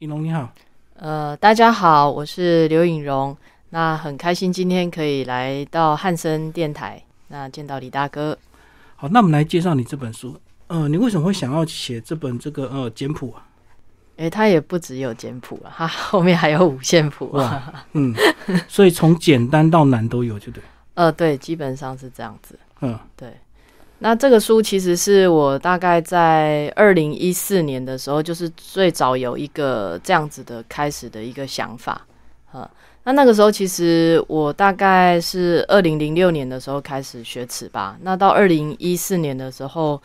尹龙你好，呃，大家好，我是刘颖荣。那很开心今天可以来到汉森电台，那见到李大哥。好，那我们来介绍你这本书。呃，你为什么会想要写这本这个呃简谱啊？诶，它也不只有简谱啊，它 后面还有五线谱啊。嗯，所以从简单到难都有，就对。呃，对，基本上是这样子。嗯，对。那这个书其实是我大概在二零一四年的时候，就是最早有一个这样子的开始的一个想法。啊，那那个时候其实我大概是二零零六年的时候开始学尺八，那到二零一四年的时候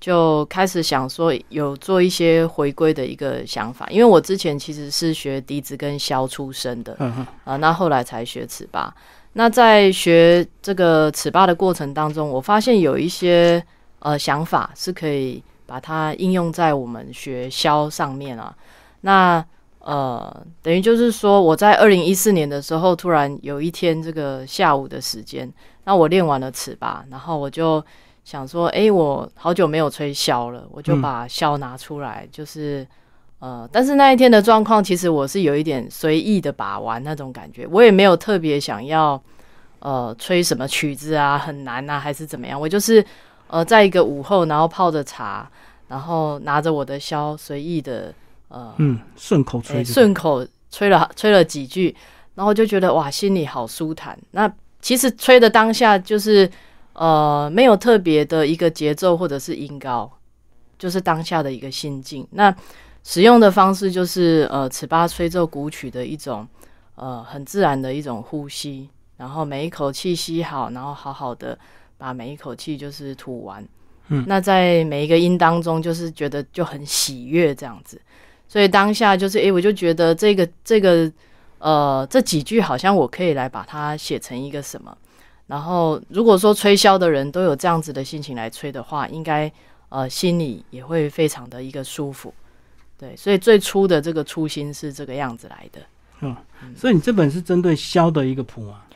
就开始想说有做一些回归的一个想法，因为我之前其实是学笛子跟箫出身的，啊，那后来才学尺八。那在学这个尺八的过程当中，我发现有一些呃想法是可以把它应用在我们学箫上面啊。那呃，等于就是说，我在二零一四年的时候，突然有一天这个下午的时间，那我练完了尺八，然后我就想说，哎，我好久没有吹箫了，我就把箫拿出来，就是。呃，但是那一天的状况，其实我是有一点随意的把玩那种感觉，我也没有特别想要呃吹什么曲子啊，很难啊，还是怎么样。我就是呃在一个午后，然后泡着茶，然后拿着我的箫，随意的呃嗯顺口吹，顺口吹了吹了几句，然后就觉得哇，心里好舒坦。那其实吹的当下就是呃没有特别的一个节奏或者是音高，就是当下的一个心境。那使用的方式就是呃，尺八吹奏古曲的一种呃很自然的一种呼吸，然后每一口气吸好，然后好好的把每一口气就是吐完。嗯，那在每一个音当中，就是觉得就很喜悦这样子。所以当下就是诶，我就觉得这个这个呃这几句好像我可以来把它写成一个什么。然后如果说吹箫的人都有这样子的心情来吹的话，应该呃心里也会非常的一个舒服。对，所以最初的这个初心是这个样子来的。嗯，所以你这本是针对箫的一个谱啊？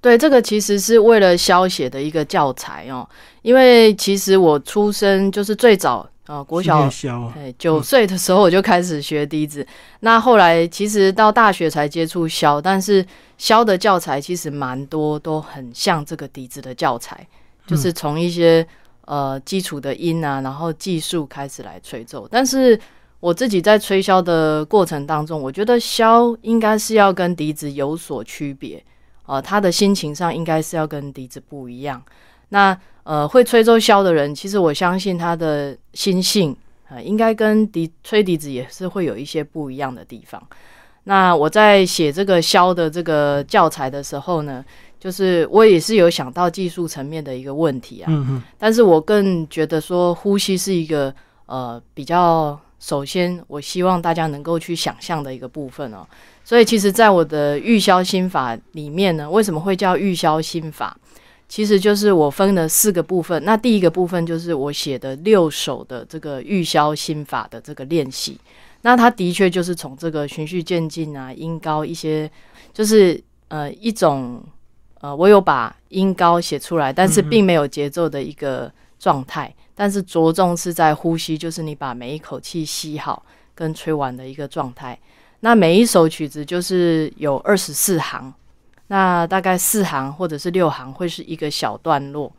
对，这个其实是为了箫写的一个教材哦。因为其实我出生就是最早啊，国小对九岁的时候我就开始学笛子。那后来其实到大学才接触箫，但是箫的教材其实蛮多，都很像这个笛子的教材，就是从一些呃基础的音啊，然后技术开始来吹奏，但是。我自己在吹箫的过程当中，我觉得箫应该是要跟笛子有所区别，呃，他的心情上应该是要跟笛子不一样。那呃，会吹奏箫的人，其实我相信他的心性啊，应该跟笛吹笛子也是会有一些不一样的地方。那我在写这个箫的这个教材的时候呢，就是我也是有想到技术层面的一个问题啊，嗯嗯，但是我更觉得说呼吸是一个呃比较。首先，我希望大家能够去想象的一个部分哦。所以，其实，在我的预销心法里面呢，为什么会叫预销心法？其实就是我分了四个部分。那第一个部分就是我写的六首的这个预销心法的这个练习。那它的确就是从这个循序渐进啊，音高一些，就是呃一种呃，我有把音高写出来，但是并没有节奏的一个状态。但是着重是在呼吸，就是你把每一口气吸好跟吹完的一个状态。那每一首曲子就是有二十四行，那大概四行或者是六行会是一个小段落。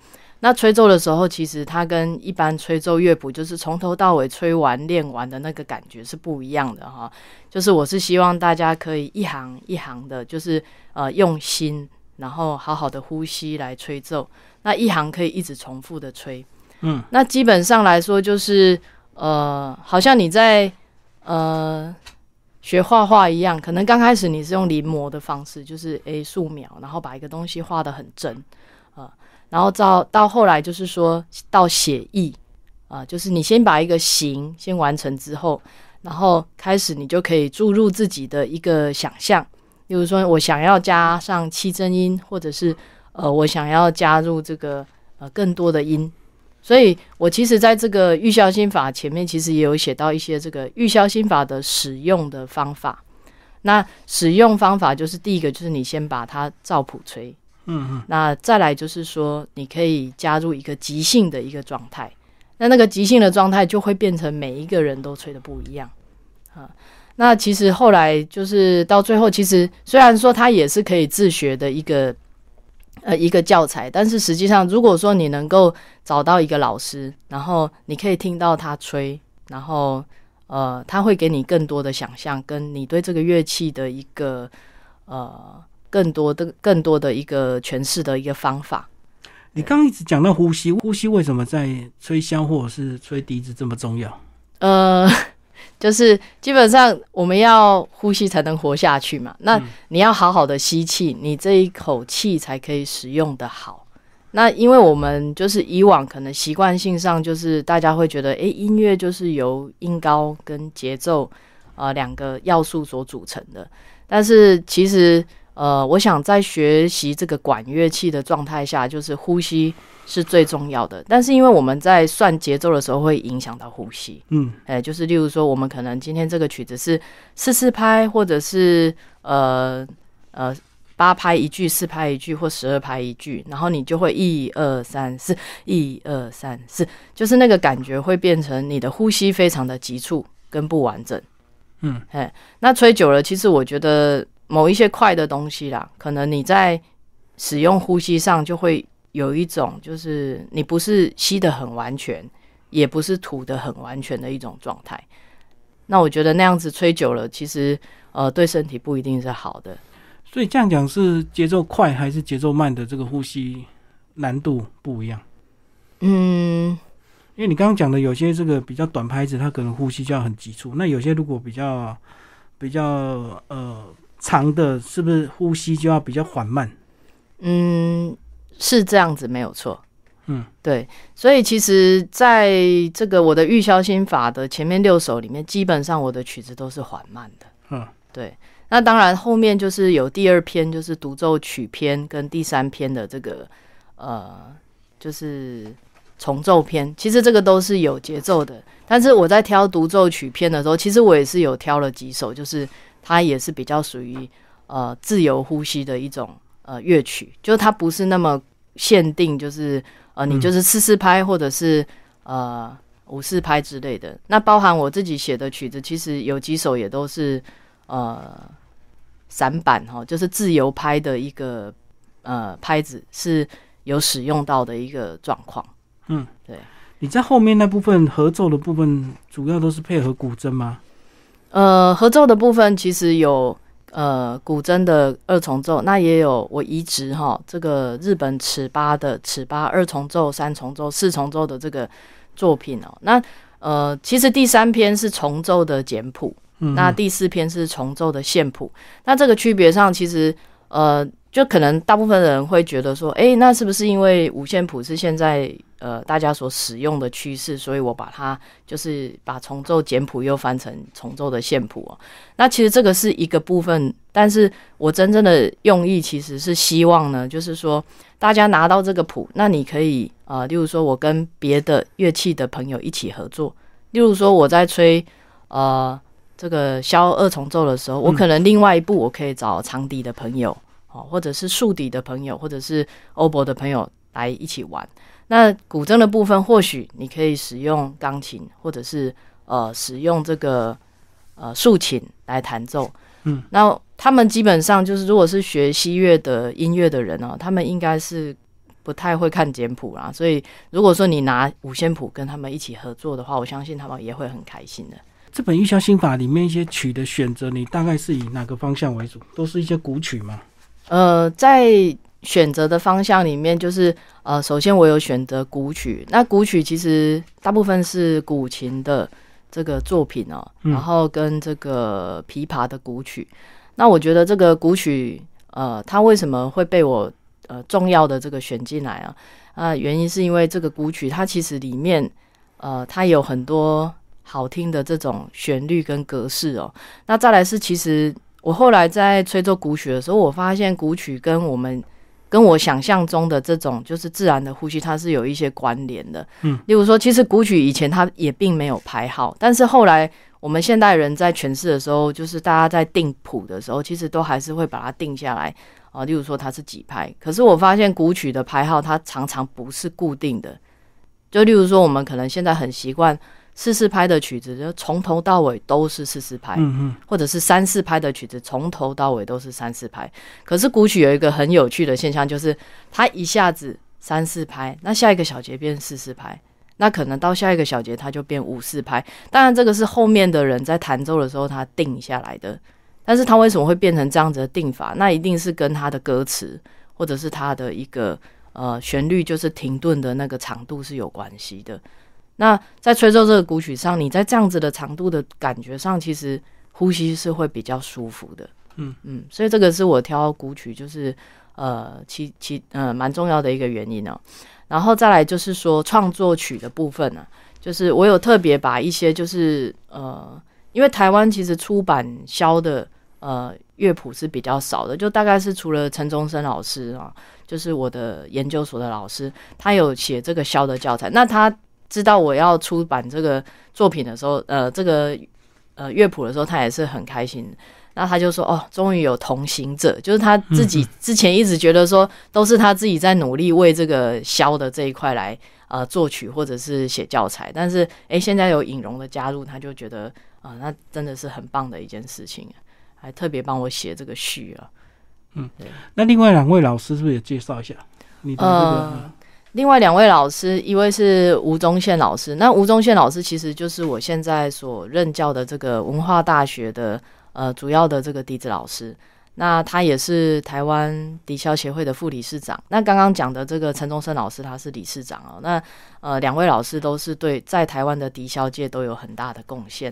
那吹奏的时候，其实它跟一般吹奏乐谱就是从头到尾吹完练完的那个感觉是不一样的哈。就是我是希望大家可以一行一行的，就是呃用心，然后好好的呼吸来吹奏。那一行可以一直重复的吹。嗯，那基本上来说就是，呃，好像你在呃学画画一样，可能刚开始你是用临摹的方式，就是诶素描，然后把一个东西画的很真啊，然后到到后来就是说到写意啊，就是你先把一个形先完成之后，然后开始你就可以注入自己的一个想象，比如说我想要加上七真音，或者是呃我想要加入这个呃更多的音。所以，我其实在这个预销心法前面，其实也有写到一些这个预销心法的使用的方法。那使用方法就是第一个，就是你先把它照谱吹，嗯嗯。那再来就是说，你可以加入一个即兴的一个状态。那那个即兴的状态就会变成每一个人都吹的不一样啊。那其实后来就是到最后，其实虽然说它也是可以自学的一个呃一个教材，但是实际上如果说你能够找到一个老师，然后你可以听到他吹，然后呃他会给你更多的想象，跟你对这个乐器的一个呃更多的更多的一个诠释的一个方法。你刚一直讲到呼吸，呼吸为什么在吹箫或者是吹笛子这么重要？呃。就是基本上我们要呼吸才能活下去嘛，那你要好好的吸气，你这一口气才可以使用的好。那因为我们就是以往可能习惯性上就是大家会觉得，诶，音乐就是由音高跟节奏呃两个要素所组成的，但是其实呃，我想在学习这个管乐器的状态下，就是呼吸。是最重要的，但是因为我们在算节奏的时候会影响到呼吸，嗯，哎，就是例如说，我们可能今天这个曲子是四四拍，或者是呃呃八拍一句，四拍一句，或十二拍一句，然后你就会一二三四，一二三四，就是那个感觉会变成你的呼吸非常的急促跟不完整，嗯，哎，那吹久了，其实我觉得某一些快的东西啦，可能你在使用呼吸上就会。有一种就是你不是吸的很完全，也不是吐的很完全的一种状态。那我觉得那样子吹久了，其实呃对身体不一定是好的。所以这样讲是节奏快还是节奏慢的这个呼吸难度不一样。嗯，因为你刚刚讲的有些这个比较短拍子，它可能呼吸就要很急促。那有些如果比较比较呃长的，是不是呼吸就要比较缓慢？嗯。是这样子，没有错。嗯，对，所以其实在这个我的预销心法的前面六首里面，基本上我的曲子都是缓慢的。嗯，对。那当然后面就是有第二篇，就是独奏曲篇跟第三篇的这个呃，就是重奏篇。其实这个都是有节奏的，但是我在挑独奏曲篇的时候，其实我也是有挑了几首，就是它也是比较属于呃自由呼吸的一种呃乐曲，就是它不是那么。限定就是呃，你就是四四拍或者是呃五四拍之类的。那包含我自己写的曲子，其实有几首也都是呃散板哈，就是自由拍的一个呃拍子是有使用到的一个状况。嗯，对。你在后面那部分合奏的部分，主要都是配合古筝吗？呃，合奏的部分其实有。呃，古筝的二重奏，那也有我移植哈，这个日本尺八的尺八二重奏、三重奏、四重奏的这个作品哦。那呃，其实第三篇是重奏的简谱，那第四篇是重奏的线谱。那这个区别上，其实呃，就可能大部分人会觉得说，哎，那是不是因为五线谱是现在？呃，大家所使用的趋势，所以我把它就是把重奏简谱又翻成重奏的线谱哦。那其实这个是一个部分，但是我真正的用意其实是希望呢，就是说大家拿到这个谱，那你可以呃，例如说我跟别的乐器的朋友一起合作，例如说我在吹呃这个箫二重奏的时候，我可能另外一部我可以找长笛的朋友哦，或者是竖笛的朋友，或者是欧博的朋友来一起玩。那古筝的部分，或许你可以使用钢琴，或者是呃使用这个呃竖琴来弹奏。嗯，那他们基本上就是，如果是学西乐的音乐的人哦，他们应该是不太会看简谱啦。所以，如果说你拿五线谱跟他们一起合作的话，我相信他们也会很开心的。这本《玉箫心法》里面一些曲的选择，你大概是以哪个方向为主？都是一些古曲吗？呃，在。选择的方向里面，就是呃，首先我有选择古曲，那古曲其实大部分是古琴的这个作品哦，然后跟这个琵琶的古曲。那我觉得这个古曲，呃，它为什么会被我呃重要的这个选进来啊？啊，原因是因为这个古曲它其实里面呃，它有很多好听的这种旋律跟格式哦。那再来是，其实我后来在吹奏古曲的时候，我发现古曲跟我们跟我想象中的这种就是自然的呼吸，它是有一些关联的。嗯，例如说，其实古曲以前它也并没有排号，但是后来我们现代人在诠释的时候，就是大家在定谱的时候，其实都还是会把它定下来啊。例如说它是几拍，可是我发现古曲的排号它常常不是固定的。就例如说，我们可能现在很习惯四四拍的曲子，就从头到尾都是四四拍，或者是三四拍的曲子，从头到尾都是三四拍。可是古曲有一个很有趣的现象，就是它一下子三四拍，那下一个小节变四四拍，那可能到下一个小节它就变五四拍。当然，这个是后面的人在弹奏的时候他定下来的。但是他为什么会变成这样子的定法？那一定是跟他的歌词，或者是他的一个呃旋律，就是停顿的那个长度是有关系的。那在吹奏这个古曲上，你在这样子的长度的感觉上，其实呼吸是会比较舒服的。嗯嗯，所以这个是我挑古曲，就是呃其其呃蛮重要的一个原因哦。然后再来就是说创作曲的部分呢，就是我有特别把一些就是呃。因为台湾其实出版销的呃乐谱是比较少的，就大概是除了陈宗生老师啊，就是我的研究所的老师，他有写这个销的教材。那他知道我要出版这个作品的时候，呃，这个呃乐谱的时候，他也是很开心。那他就说：“哦，终于有同行者，就是他自己之前一直觉得说都是他自己在努力为这个箫的这一块来呃作曲或者是写教材，但是哎，现在有尹荣的加入，他就觉得。”啊，那真的是很棒的一件事情，还特别帮我写这个序啊。嗯，对。那另外两位老师是不是也介绍一下？你的这个，另外两位老师，一位是吴宗宪老师。那吴宗宪老师其实就是我现在所任教的这个文化大学的呃主要的这个笛子老师。那他也是台湾笛箫协会的副理事长。那刚刚讲的这个陈忠生老师，他是理事长哦。那呃，两位老师都是对在台湾的笛箫界都有很大的贡献。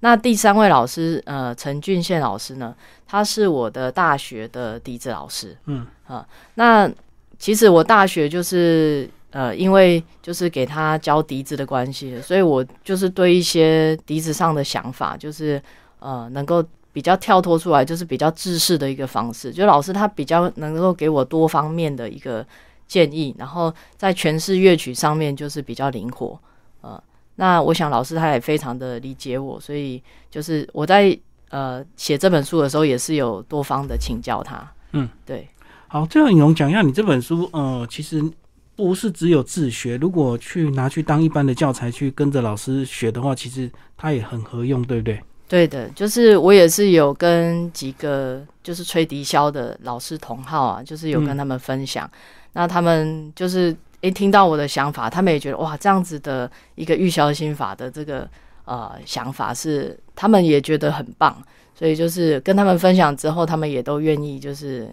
那第三位老师，呃，陈俊宪老师呢？他是我的大学的笛子老师。嗯啊，那其实我大学就是呃，因为就是给他教笛子的关系，所以我就是对一些笛子上的想法，就是呃，能够比较跳脱出来，就是比较制式的一个方式。就老师他比较能够给我多方面的一个建议，然后在诠释乐曲上面就是比较灵活，呃。那我想老师他也非常的理解我，所以就是我在呃写这本书的时候，也是有多方的请教他。嗯，对。好，最后尹龙讲一下，你这本书呃，其实不是只有自学，如果去拿去当一般的教材去跟着老师学的话，其实它也很合用，对不对？对的，就是我也是有跟几个就是吹笛箫的老师同号啊，就是有跟他们分享，那他们就是。一，听到我的想法，他们也觉得哇，这样子的一个预销心法的这个呃想法是，他们也觉得很棒，所以就是跟他们分享之后，他们也都愿意就是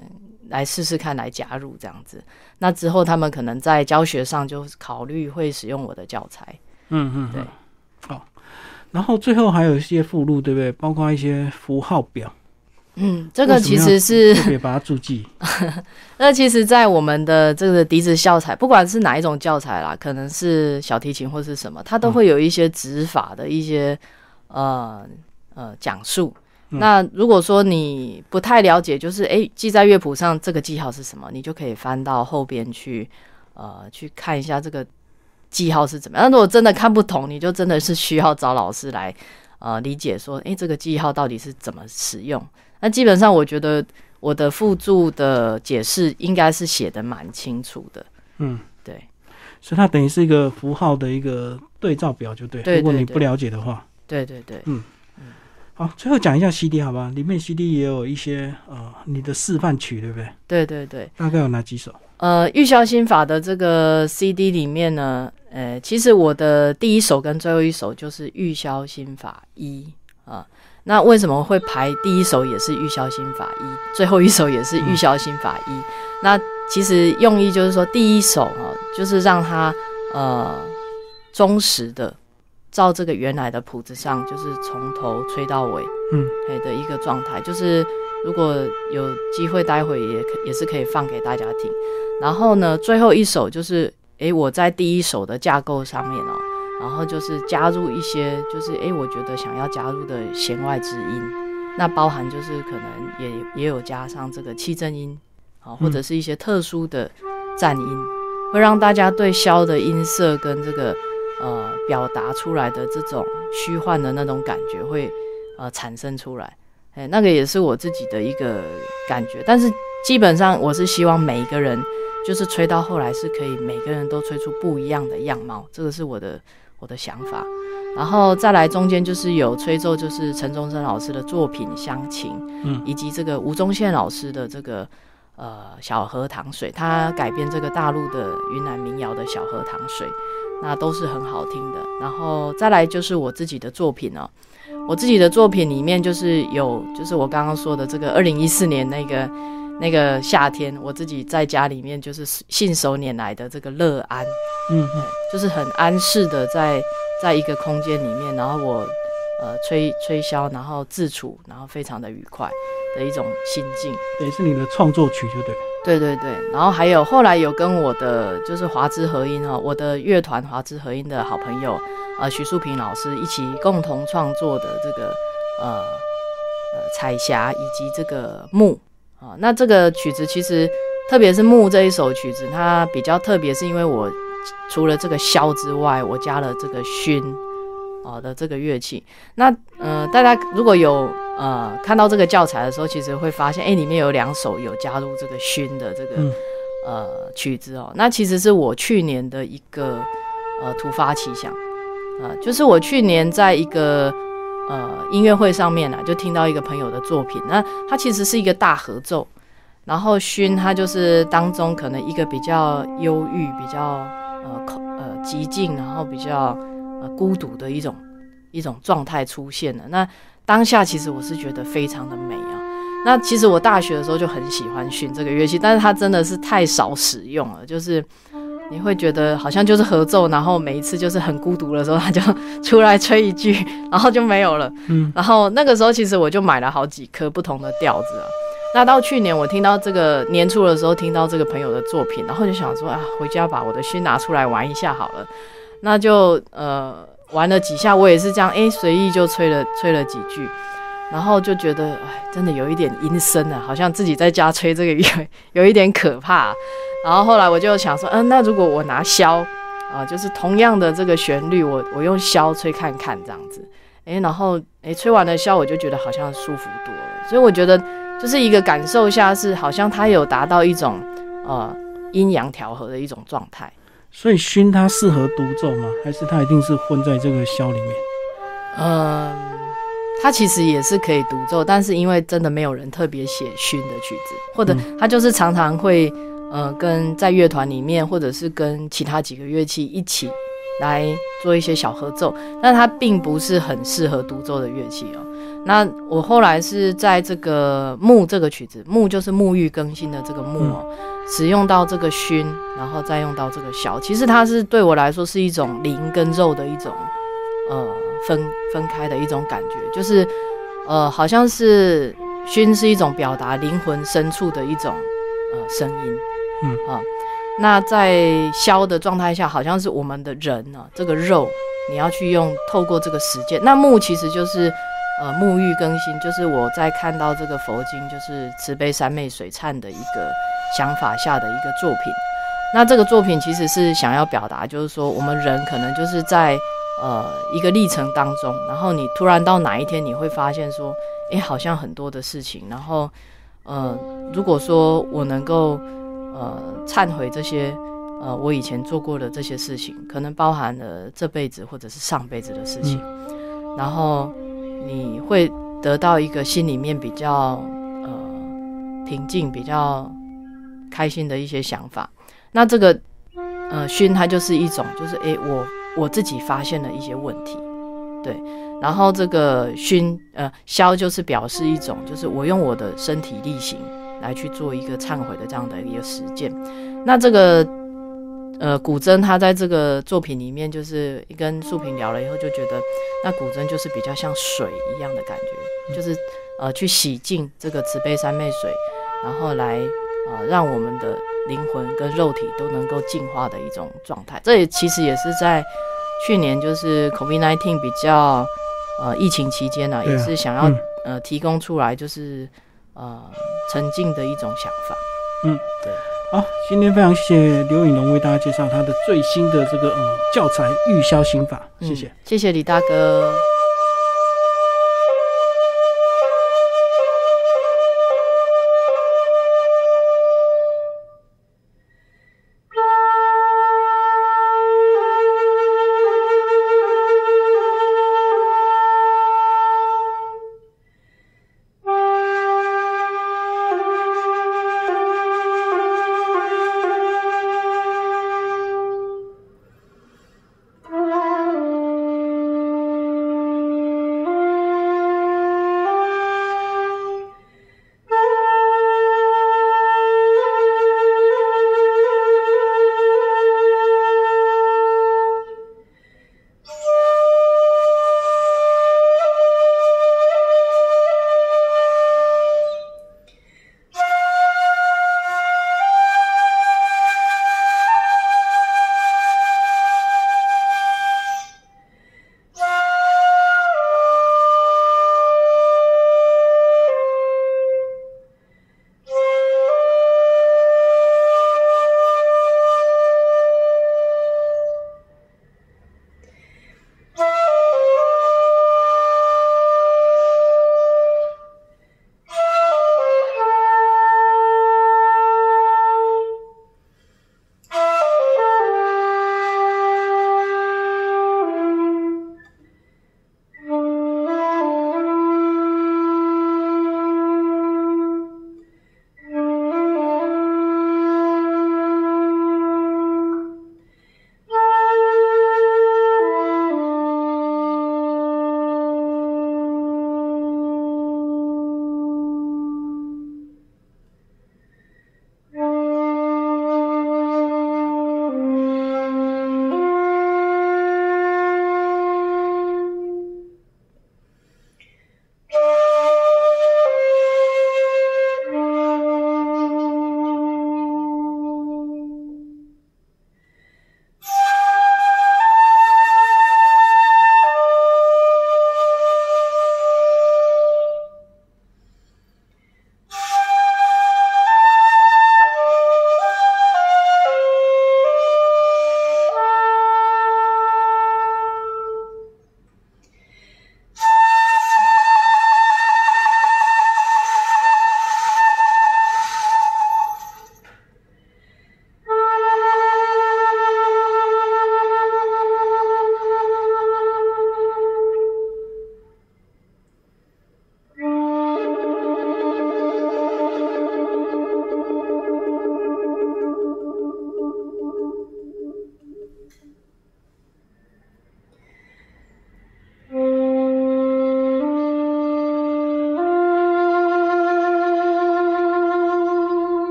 来试试看，来加入这样子。那之后他们可能在教学上就考虑会使用我的教材。嗯嗯，对。好，然后最后还有一些附录，对不对？包括一些符号表。嗯，这个其实是特别把它注记。那其实，在我们的这个笛子教材，不管是哪一种教材啦，可能是小提琴或是什么，它都会有一些指法的一些呃呃讲述。那如果说你不太了解，就是哎记在乐谱上这个记号是什么，你就可以翻到后边去呃去看一下这个记号是怎么样。那如果真的看不懂，你就真的是需要找老师来呃理解说，哎这个记号到底是怎么使用。那基本上，我觉得我的附注的解释应该是写的蛮清楚的。嗯，对，所以它等于是一个符号的一个对照表，就对。如果你不了解的话，对对对，嗯嗯。好，最后讲一下 CD 好吧？里面 CD 也有一些呃你的示范曲，对不对？对对对。大概有哪几首？呃，玉箫心法的这个 CD 里面呢，呃，其实我的第一首跟最后一首就是玉箫心法一啊。那为什么会排第一首也是玉箫心法一，最后一首也是玉箫心法一？那其实用意就是说，第一首啊，就是让它呃忠实的照这个原来的谱子上，就是从头吹到尾，嗯，的一个状态。就是如果有机会，待会也可也是可以放给大家听。然后呢，最后一首就是，诶，我在第一首的架构上面哦。然后就是加入一些，就是哎，我觉得想要加入的弦外之音，那包含就是可能也也有加上这个七正音，啊，或者是一些特殊的颤音，会让大家对箫的音色跟这个呃表达出来的这种虚幻的那种感觉会呃产生出来，哎，那个也是我自己的一个感觉。但是基本上我是希望每一个人就是吹到后来是可以每个人都吹出不一样的样貌，这个是我的。我的想法，然后再来中间就是有吹奏，就是陈忠生老师的作品《乡情》，嗯，以及这个吴宗宪老师的这个呃《小河塘水》，他改编这个大陆的云南民谣的《小河塘水》，那都是很好听的。然后再来就是我自己的作品哦，我自己的作品里面就是有，就是我刚刚说的这个二零一四年那个。那个夏天，我自己在家里面就是信手拈来的这个乐安，嗯嗯，就是很安适的在在一个空间里面，然后我呃吹吹箫，然后自处，然后非常的愉快的一种心境。对，是你的创作曲，就对。对对对，然后还有后来有跟我的就是华之合音哦，我的乐团华之合音的好朋友呃徐树平老师一起共同创作的这个呃呃彩霞以及这个木。啊，那这个曲子其实，特别是木这一首曲子，它比较特别，是因为我除了这个箫之外，我加了这个埙，哦的这个乐器。那呃，大家如果有呃看到这个教材的时候，其实会发现，哎，里面有两首有加入这个熏的这个呃曲子哦。那其实是我去年的一个呃突发奇想，啊，就是我去年在一个。呃，音乐会上面呢，就听到一个朋友的作品，那它其实是一个大合奏，然后熏它就是当中可能一个比较忧郁、比较呃口呃极静，然后比较呃孤独的一种一种状态出现了。那当下其实我是觉得非常的美啊。那其实我大学的时候就很喜欢训这个乐器，但是它真的是太少使用了，就是。你会觉得好像就是合奏，然后每一次就是很孤独的时候，他就出来吹一句，然后就没有了。嗯，然后那个时候其实我就买了好几颗不同的调子啊。那到去年我听到这个年初的时候，听到这个朋友的作品，然后就想说啊，回家把我的埙拿出来玩一下好了。那就呃玩了几下，我也是这样，哎，随意就吹了吹了几句，然后就觉得哎，真的有一点阴森啊，好像自己在家吹这个有有一点可怕。然后后来我就想说，嗯，那如果我拿箫，啊，就是同样的这个旋律，我我用箫吹看看这样子，哎，然后哎吹完了箫，我就觉得好像舒服多了。所以我觉得就是一个感受下是，好像它有达到一种呃阴阳调和的一种状态。所以熏它适合独奏吗？还是它一定是混在这个箫里面？嗯，它其实也是可以独奏，但是因为真的没有人特别写熏的曲子，或者它就是常常会。呃，跟在乐团里面，或者是跟其他几个乐器一起来做一些小合奏，但它并不是很适合独奏的乐器哦。那我后来是在这个木这个曲子，木就是沐浴更新的这个木哦，使用到这个熏，然后再用到这个小，其实它是对我来说是一种灵跟肉的一种呃分分开的一种感觉，就是呃好像是熏是一种表达灵魂深处的一种呃声音。嗯。啊，那在消的状态下，好像是我们的人呢，这个肉你要去用透过这个实践。那木其实就是呃沐浴更新，就是我在看到这个佛经，就是慈悲三昧水忏的一个想法下的一个作品。那这个作品其实是想要表达，就是说我们人可能就是在呃一个历程当中，然后你突然到哪一天你会发现说，哎，好像很多的事情，然后呃如果说我能够。呃，忏悔这些，呃，我以前做过的这些事情，可能包含了这辈子或者是上辈子的事情，然后你会得到一个心里面比较呃平静、比较开心的一些想法。那这个呃熏它就是一种，就是诶，我我自己发现了一些问题，对，然后这个熏呃消就是表示一种，就是我用我的身体力行。来去做一个忏悔的这样的一个实践，那这个呃古筝，他在这个作品里面，就是一跟素萍聊了以后，就觉得那古筝就是比较像水一样的感觉，就是呃去洗净这个慈悲三昧水，然后来呃让我们的灵魂跟肉体都能够净化的一种状态。这也其实也是在去年就是 COVID-19 比较呃疫情期间呢，也是想要呃提供出来就是。呃，沉浸的一种想法。嗯，对。好，今天非常谢谢刘颖龙为大家介绍他的最新的这个呃教材《预销刑法》，谢谢，谢谢李大哥。